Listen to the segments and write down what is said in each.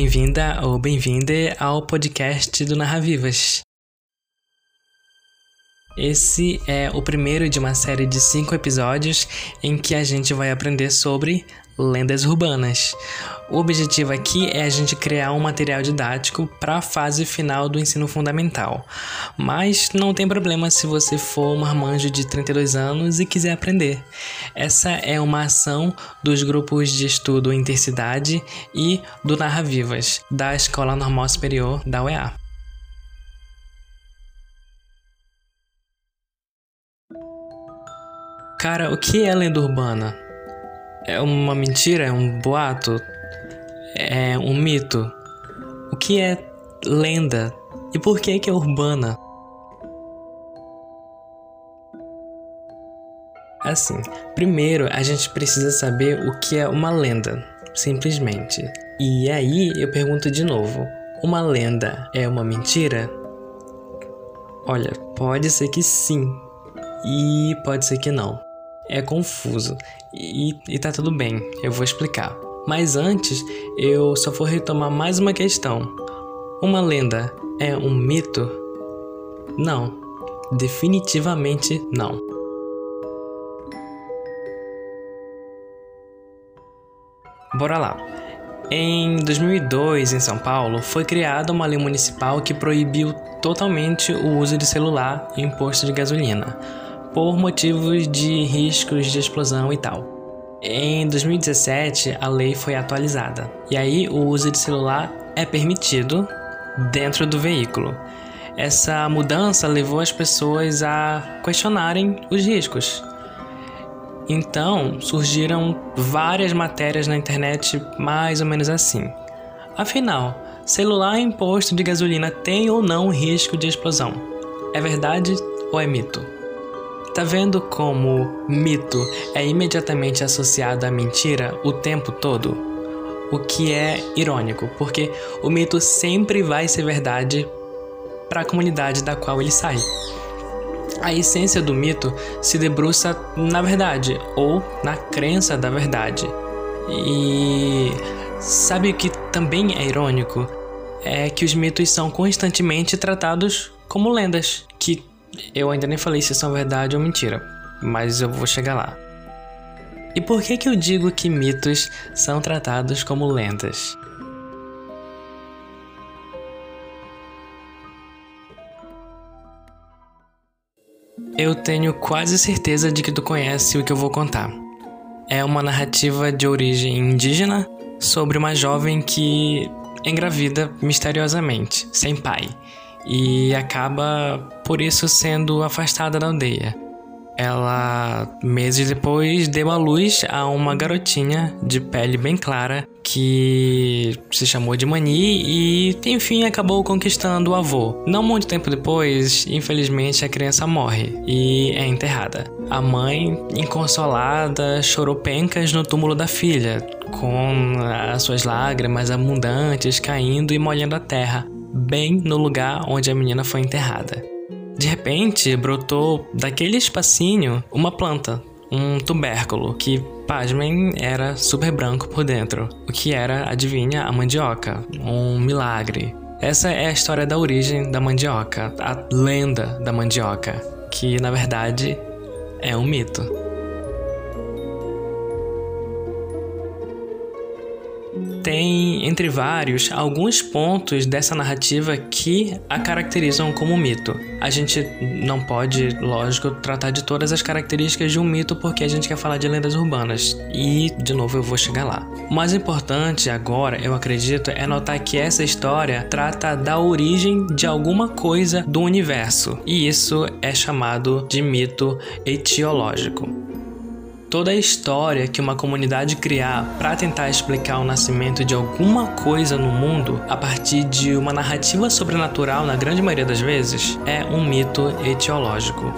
Bem-vinda, ou bem-vinde ao podcast do Narravivas. Esse é o primeiro de uma série de cinco episódios em que a gente vai aprender sobre lendas urbanas. O objetivo aqui é a gente criar um material didático para a fase final do ensino fundamental. Mas não tem problema se você for um marmanjo de 32 anos e quiser aprender. Essa é uma ação dos grupos de estudo Intercidade e do Narra Vivas, da Escola Normal Superior da UEA. Cara, o que é lenda urbana? É uma mentira? É um boato? É um mito? O que é lenda? E por que que é urbana? Assim, primeiro a gente precisa saber o que é uma lenda, simplesmente. E aí eu pergunto de novo: uma lenda é uma mentira? Olha, pode ser que sim, e pode ser que não é confuso e, e tá tudo bem, eu vou explicar. Mas antes, eu só vou retomar mais uma questão. Uma lenda é um mito? Não, definitivamente não. Bora lá. Em 2002, em São Paulo, foi criada uma lei municipal que proibiu totalmente o uso de celular em posto de gasolina por motivos de riscos de explosão e tal. Em 2017, a lei foi atualizada e aí o uso de celular é permitido dentro do veículo. Essa mudança levou as pessoas a questionarem os riscos. Então surgiram várias matérias na internet mais ou menos assim. Afinal, celular em posto de gasolina tem ou não risco de explosão? É verdade ou é mito? Tá vendo como mito é imediatamente associado à mentira o tempo todo? O que é irônico, porque o mito sempre vai ser verdade para a comunidade da qual ele sai. A essência do mito se debruça na verdade ou na crença da verdade. E sabe o que também é irônico? É que os mitos são constantemente tratados como lendas, eu ainda nem falei se são verdade ou mentira, mas eu vou chegar lá. E por que que eu digo que mitos são tratados como lendas? Eu tenho quase certeza de que tu conhece o que eu vou contar. É uma narrativa de origem indígena sobre uma jovem que engravida misteriosamente, sem pai, e acaba por isso sendo afastada da aldeia. Ela, meses depois, deu à luz a uma garotinha de pele bem clara que se chamou de Mani e, enfim, acabou conquistando o avô. Não muito tempo depois, infelizmente, a criança morre e é enterrada. A mãe, inconsolada, chorou pencas no túmulo da filha, com as suas lágrimas abundantes caindo e molhando a terra bem no lugar onde a menina foi enterrada. De repente, brotou daquele espacinho uma planta, um tubérculo, que, pasmem, era super branco por dentro. O que era, adivinha, a mandioca. Um milagre. Essa é a história da origem da mandioca, a lenda da mandioca, que na verdade é um mito. Tem, entre vários, alguns pontos dessa narrativa que a caracterizam como mito. A gente não pode, lógico, tratar de todas as características de um mito porque a gente quer falar de lendas urbanas. E, de novo, eu vou chegar lá. O mais importante agora, eu acredito, é notar que essa história trata da origem de alguma coisa do universo. E isso é chamado de mito etiológico. Toda a história que uma comunidade criar para tentar explicar o nascimento de alguma coisa no mundo a partir de uma narrativa sobrenatural, na grande maioria das vezes, é um mito etiológico.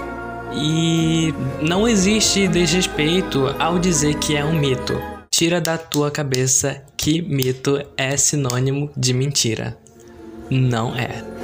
E não existe desrespeito ao dizer que é um mito. Tira da tua cabeça que mito é sinônimo de mentira. Não é.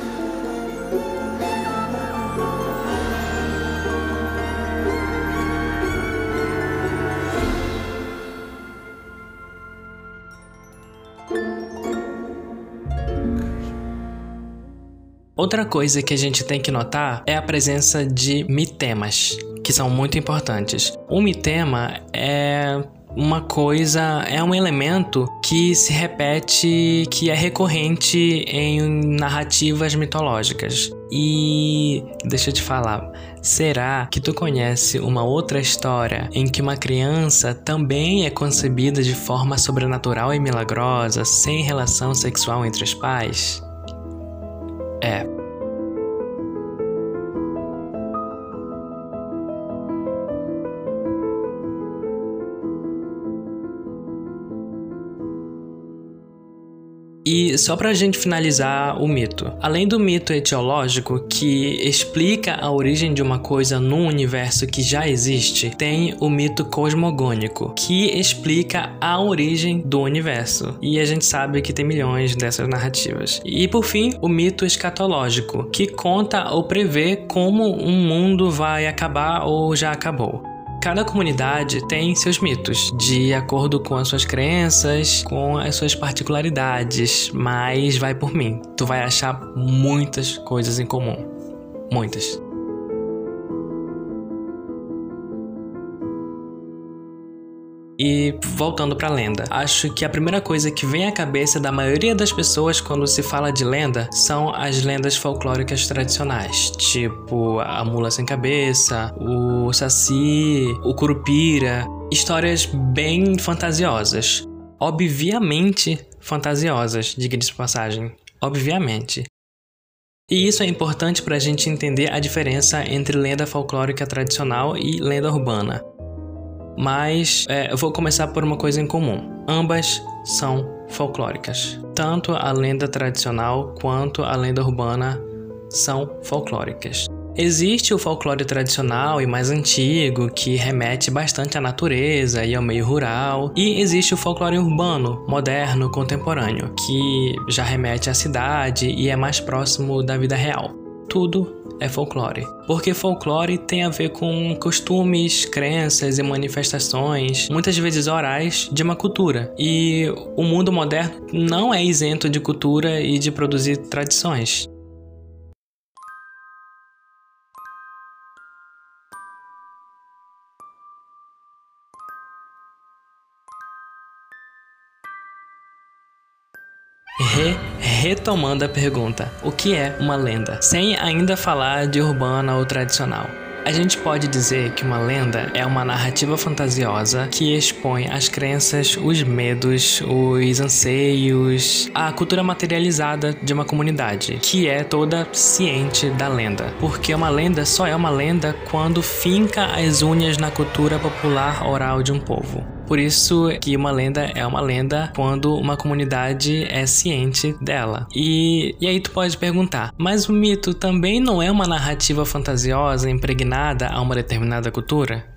Outra coisa que a gente tem que notar é a presença de mitemas, que são muito importantes. O mitema é uma coisa, é um elemento que se repete, que é recorrente em narrativas mitológicas. E deixa eu te falar, será que tu conhece uma outra história em que uma criança também é concebida de forma sobrenatural e milagrosa, sem relação sexual entre os pais? É, E só para a gente finalizar o mito. Além do mito etiológico, que explica a origem de uma coisa num universo que já existe, tem o mito cosmogônico, que explica a origem do universo. E a gente sabe que tem milhões dessas narrativas. E por fim, o mito escatológico, que conta ou prevê como um mundo vai acabar ou já acabou. Cada comunidade tem seus mitos, de acordo com as suas crenças, com as suas particularidades, mas vai por mim. Tu vai achar muitas coisas em comum. Muitas. E voltando para lenda, acho que a primeira coisa que vem à cabeça da maioria das pessoas quando se fala de lenda são as lendas folclóricas tradicionais, tipo a mula sem cabeça, o saci, o curupira, histórias bem fantasiosas. Obviamente fantasiosas, diga-se de passagem. Obviamente. E isso é importante para a gente entender a diferença entre lenda folclórica tradicional e lenda urbana. Mas é, vou começar por uma coisa em comum. Ambas são folclóricas. Tanto a lenda tradicional quanto a lenda urbana são folclóricas. Existe o folclore tradicional e mais antigo, que remete bastante à natureza e ao meio rural, e existe o folclore urbano, moderno, contemporâneo, que já remete à cidade e é mais próximo da vida real. Tudo é folclore. Porque folclore tem a ver com costumes, crenças e manifestações, muitas vezes orais, de uma cultura. E o mundo moderno não é isento de cultura e de produzir tradições. Re, retomando a pergunta, o que é uma lenda? Sem ainda falar de urbana ou tradicional. A gente pode dizer que uma lenda é uma narrativa fantasiosa que expõe as crenças, os medos, os anseios, a cultura materializada de uma comunidade, que é toda ciente da lenda. Porque uma lenda só é uma lenda quando finca as unhas na cultura popular oral de um povo. Por isso que uma lenda é uma lenda quando uma comunidade é ciente dela. E, e aí tu pode perguntar, mas o mito também não é uma narrativa fantasiosa impregnada a uma determinada cultura?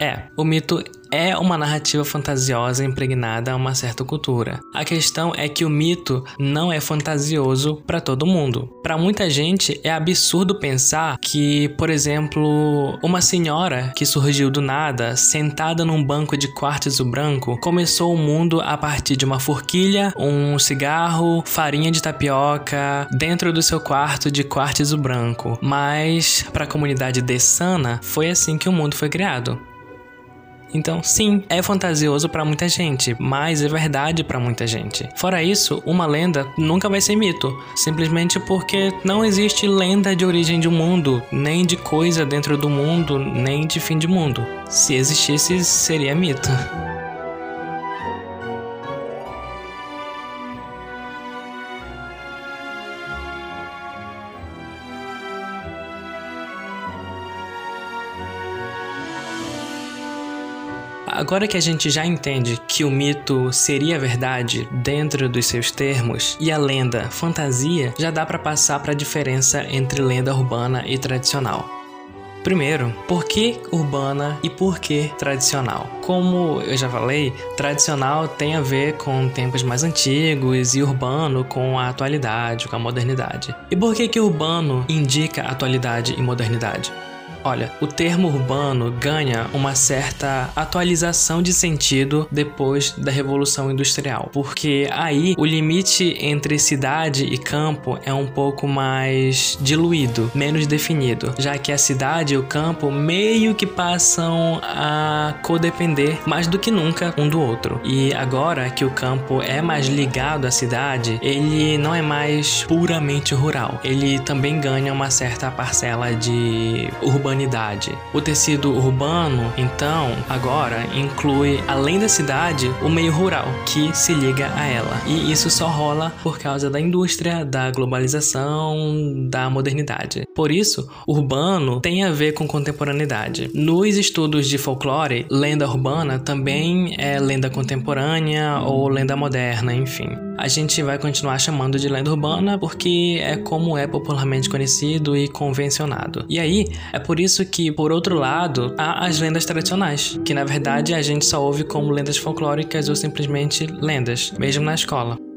É, o mito é uma narrativa fantasiosa impregnada a uma certa cultura. A questão é que o mito não é fantasioso para todo mundo. Para muita gente é absurdo pensar que, por exemplo, uma senhora que surgiu do nada, sentada num banco de quartzo branco, começou o mundo a partir de uma forquilha, um cigarro, farinha de tapioca, dentro do seu quarto de quartzo branco. Mas para a comunidade dessana, foi assim que o mundo foi criado. Então, sim, é fantasioso para muita gente, mas é verdade para muita gente. Fora isso, uma lenda nunca vai ser mito, simplesmente porque não existe lenda de origem de um mundo, nem de coisa dentro do mundo, nem de fim de mundo. Se existisse, seria mito. Agora que a gente já entende que o mito seria verdade dentro dos seus termos e a lenda fantasia, já dá para passar para a diferença entre lenda urbana e tradicional. Primeiro, por que urbana e por que tradicional? Como eu já falei, tradicional tem a ver com tempos mais antigos e urbano com a atualidade, com a modernidade. E por que que urbano indica atualidade e modernidade? Olha, o termo urbano ganha uma certa atualização de sentido depois da Revolução Industrial, porque aí o limite entre cidade e campo é um pouco mais diluído, menos definido, já que a cidade e o campo meio que passam a codepender mais do que nunca um do outro. E agora que o campo é mais ligado à cidade, ele não é mais puramente rural, ele também ganha uma certa parcela de urbanidade. O tecido urbano, então, agora inclui, além da cidade, o meio rural que se liga a ela. E isso só rola por causa da indústria, da globalização, da modernidade. Por isso, urbano tem a ver com contemporaneidade. Nos estudos de folclore, lenda urbana também é lenda contemporânea ou lenda moderna, enfim a gente vai continuar chamando de lenda urbana porque é como é popularmente conhecido e convencionado. E aí, é por isso que, por outro lado, há as lendas tradicionais, que na verdade a gente só ouve como lendas folclóricas ou simplesmente lendas, mesmo na escola.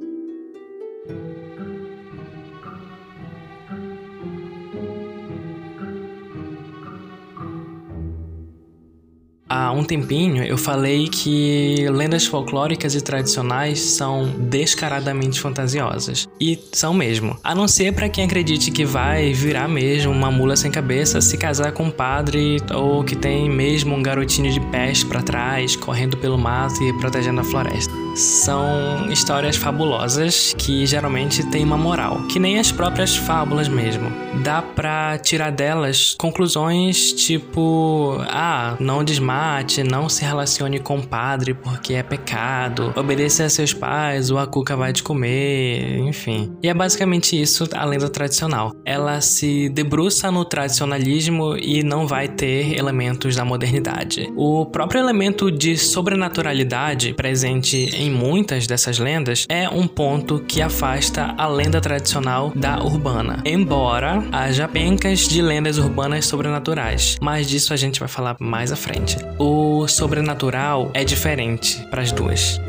Há um tempinho eu falei que lendas folclóricas e tradicionais são descaradamente fantasiosas. E são mesmo. A não ser para quem acredite que vai virar mesmo uma mula sem cabeça se casar com um padre ou que tem mesmo um garotinho de pés para trás correndo pelo mato e protegendo a floresta. São histórias fabulosas que geralmente têm uma moral, que nem as próprias fábulas mesmo. Dá pra tirar delas conclusões tipo: ah, não desmaia mate, não se relacione com o padre porque é pecado, obedeça a seus pais ou a cuca vai te comer, enfim. E é basicamente isso a lenda tradicional. Ela se debruça no tradicionalismo e não vai ter elementos da modernidade. O próprio elemento de sobrenaturalidade presente em muitas dessas lendas é um ponto que afasta a lenda tradicional da urbana. Embora haja pencas de lendas urbanas sobrenaturais, mas disso a gente vai falar mais à frente o sobrenatural é diferente para as duas.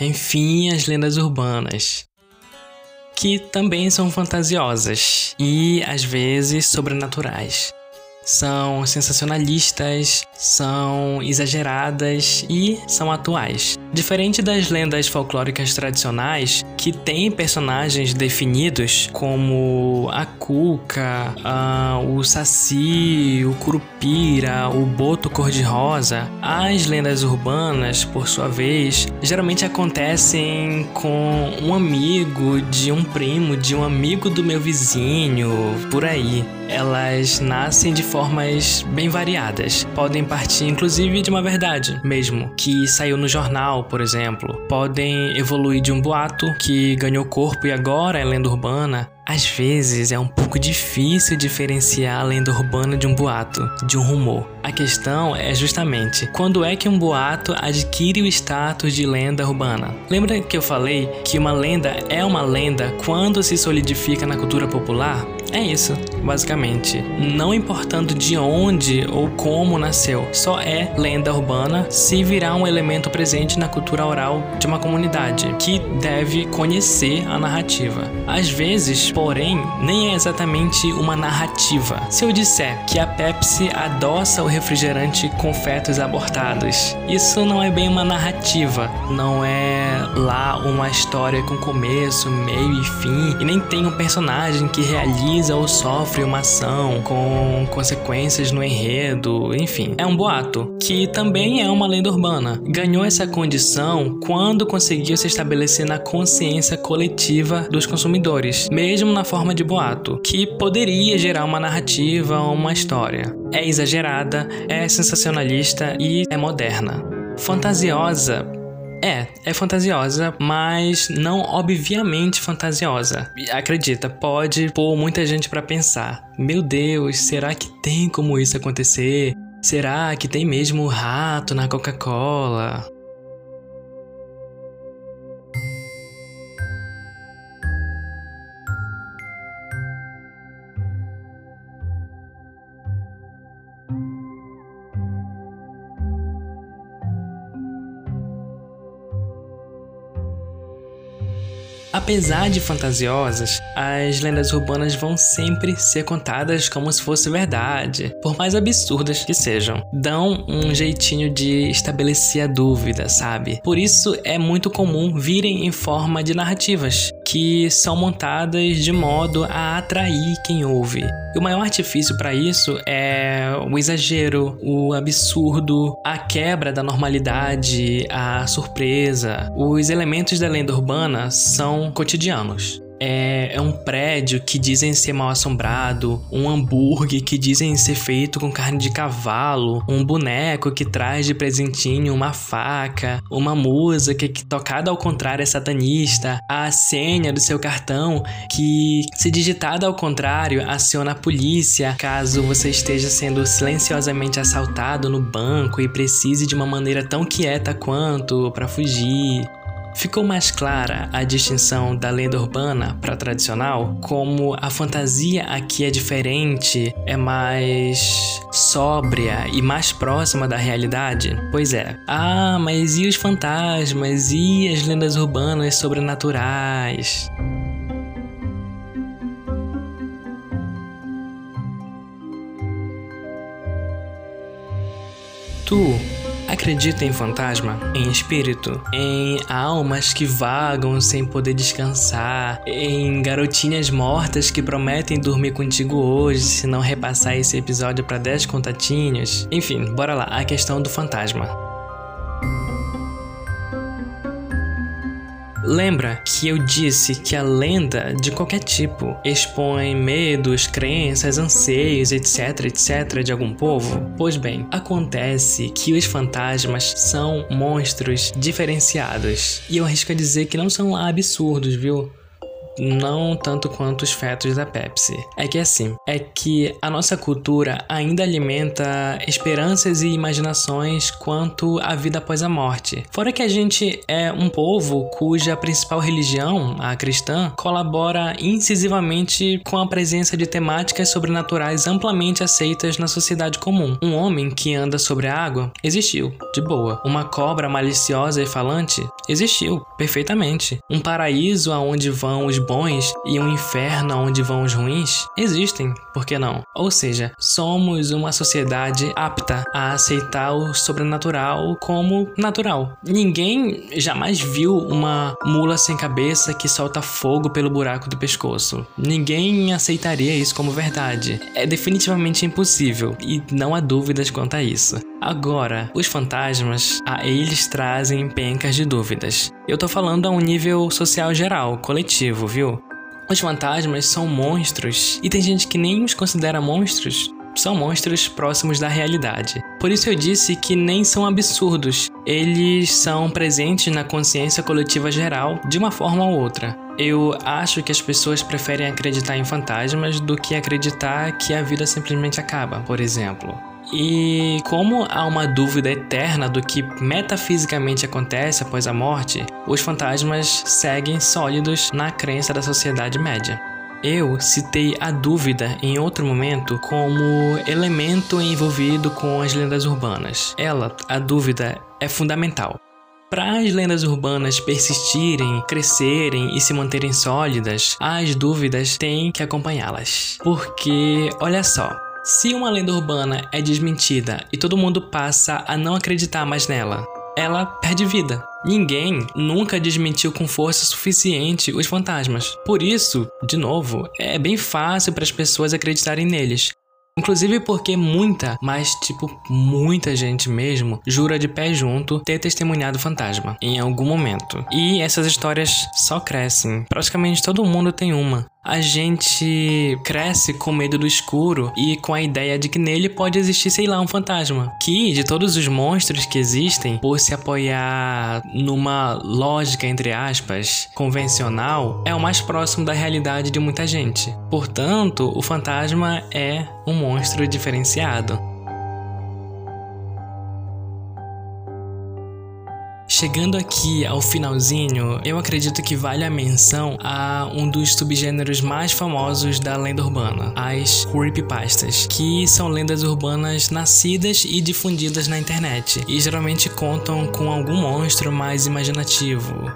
Enfim, as lendas urbanas, que também são fantasiosas e às vezes sobrenaturais são sensacionalistas, são exageradas e são atuais. Diferente das lendas folclóricas tradicionais, que têm personagens definidos como a Cuca, o Saci, o Curupira, o Boto Cor-de-Rosa, as lendas urbanas, por sua vez, geralmente acontecem com um amigo de um primo, de um amigo do meu vizinho, por aí elas nascem de formas bem variadas. Podem partir, inclusive, de uma verdade mesmo, que saiu no jornal, por exemplo. Podem evoluir de um boato que ganhou corpo e agora é lenda urbana, às vezes é um pouco difícil diferenciar a lenda urbana de um boato, de um rumor. A questão é justamente quando é que um boato adquire o status de lenda urbana. Lembra que eu falei que uma lenda é uma lenda quando se solidifica na cultura popular? É isso, basicamente. Não importando de onde ou como nasceu, só é lenda urbana se virar um elemento presente na cultura oral de uma comunidade que deve conhecer a narrativa. Às vezes, porém, nem é exatamente uma narrativa. Se eu disser que a Pepsi adoça o refrigerante com fetos abortados, isso não é bem uma narrativa, não é lá uma história com começo, meio e fim, e nem tem um personagem que realiza ou sofre uma ação com consequências no enredo, enfim. É um boato, que também é uma lenda urbana. Ganhou essa condição quando conseguiu se estabelecer na consciência coletiva dos consumidores, mesmo mesmo na forma de boato, que poderia gerar uma narrativa ou uma história. É exagerada, é sensacionalista e é moderna. Fantasiosa é, é fantasiosa, mas não obviamente fantasiosa. Acredita, pode pôr muita gente para pensar. Meu Deus, será que tem como isso acontecer? Será que tem mesmo rato na Coca-Cola? Apesar de fantasiosas, as lendas urbanas vão sempre ser contadas como se fosse verdade, por mais absurdas que sejam. Dão um jeitinho de estabelecer a dúvida, sabe? Por isso é muito comum virem em forma de narrativas, que são montadas de modo a atrair quem ouve. E o maior artifício para isso é o exagero, o absurdo, a quebra da normalidade, a surpresa. Os elementos da lenda urbana são cotidianos. É, é, um prédio que dizem ser mal assombrado, um hambúrguer que dizem ser feito com carne de cavalo, um boneco que traz de presentinho uma faca, uma música que tocada ao contrário é satanista, a senha do seu cartão que, se digitada ao contrário, aciona a polícia caso você esteja sendo silenciosamente assaltado no banco e precise de uma maneira tão quieta quanto para fugir. Ficou mais clara a distinção da lenda urbana para tradicional, como a fantasia aqui é diferente, é mais sóbria e mais próxima da realidade? Pois é. Ah, mas e os fantasmas e as lendas urbanas sobrenaturais? Tu Acredita em fantasma, em espírito, em almas que vagam sem poder descansar, em garotinhas mortas que prometem dormir contigo hoje se não repassar esse episódio para 10 contatinhos. Enfim, bora lá, a questão do fantasma. Lembra que eu disse que a lenda de qualquer tipo expõe medos, crenças, anseios, etc, etc de algum povo? Pois bem, acontece que os fantasmas são monstros diferenciados. E eu arrisco a dizer que não são absurdos, viu? Não tanto quanto os fetos da Pepsi. É que assim, é que a nossa cultura ainda alimenta esperanças e imaginações quanto à vida após a morte. Fora que a gente é um povo cuja principal religião, a cristã, colabora incisivamente com a presença de temáticas sobrenaturais amplamente aceitas na sociedade comum. Um homem que anda sobre a água existiu, de boa. Uma cobra maliciosa e falante existiu, perfeitamente. Um paraíso aonde vão os bons e um inferno onde vão os ruins existem, por que não? Ou seja, somos uma sociedade apta a aceitar o sobrenatural como natural. Ninguém jamais viu uma mula sem cabeça que solta fogo pelo buraco do pescoço. Ninguém aceitaria isso como verdade. É definitivamente impossível e não há dúvidas quanto a isso. Agora, os fantasmas, a eles trazem pencas de dúvidas. Eu tô falando a um nível social geral, coletivo, viu? Os fantasmas são monstros e tem gente que nem os considera monstros. São monstros próximos da realidade. Por isso eu disse que nem são absurdos, eles são presentes na consciência coletiva geral de uma forma ou outra. Eu acho que as pessoas preferem acreditar em fantasmas do que acreditar que a vida simplesmente acaba, por exemplo. E como há uma dúvida eterna do que metafisicamente acontece após a morte, os fantasmas seguem sólidos na crença da sociedade média. Eu citei a dúvida em outro momento como elemento envolvido com as lendas urbanas. Ela, a dúvida, é fundamental. Para as lendas urbanas persistirem, crescerem e se manterem sólidas, as dúvidas têm que acompanhá-las. Porque, olha só, se uma lenda urbana é desmentida e todo mundo passa a não acreditar mais nela, ela perde vida. Ninguém nunca desmentiu com força suficiente os fantasmas. Por isso, de novo, é bem fácil para as pessoas acreditarem neles. Inclusive porque muita, mas tipo muita gente mesmo, jura de pé junto ter testemunhado fantasma em algum momento. E essas histórias só crescem. Praticamente todo mundo tem uma a gente cresce com medo do escuro e com a ideia de que nele pode existir, sei lá, um fantasma. Que, de todos os monstros que existem, por se apoiar numa lógica, entre aspas, convencional, é o mais próximo da realidade de muita gente. Portanto, o fantasma é um monstro diferenciado. Chegando aqui ao finalzinho, eu acredito que vale a menção a um dos subgêneros mais famosos da lenda urbana, as creepypastas, que são lendas urbanas nascidas e difundidas na internet e geralmente contam com algum monstro mais imaginativo,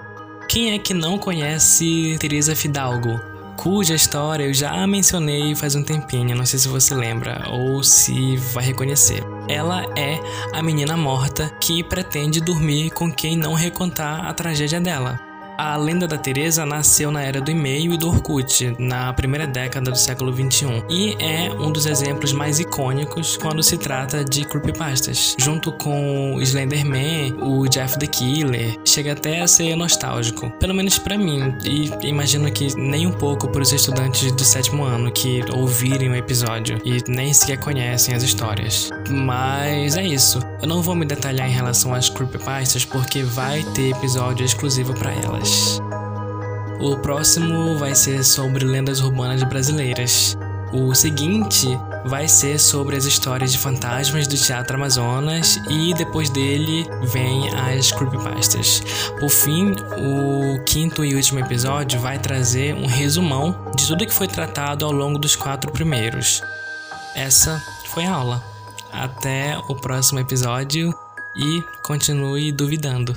Quem é que não conhece Teresa Fidalgo? Cuja história eu já mencionei faz um tempinho, não sei se você lembra ou se vai reconhecer. Ela é a menina morta que pretende dormir com quem não recontar a tragédia dela. A lenda da Teresa nasceu na era do e-mail e do Orkut, na primeira década do século 21, e é um dos exemplos mais icônicos quando se trata de creepypastas. Junto com o Slenderman, o Jeff the Killer, chega até a ser nostálgico, pelo menos para mim, e imagino que nem um pouco para os estudantes do sétimo ano que ouvirem o episódio e nem sequer conhecem as histórias. Mas é isso. Eu não vou me detalhar em relação às creepypastas porque vai ter episódio exclusivo para elas. O próximo vai ser sobre lendas urbanas brasileiras. O seguinte vai ser sobre as histórias de fantasmas do Teatro Amazonas e depois dele vem as creepypastas. Por fim, o quinto e último episódio vai trazer um resumão de tudo que foi tratado ao longo dos quatro primeiros. Essa foi a aula. Até o próximo episódio e continue duvidando.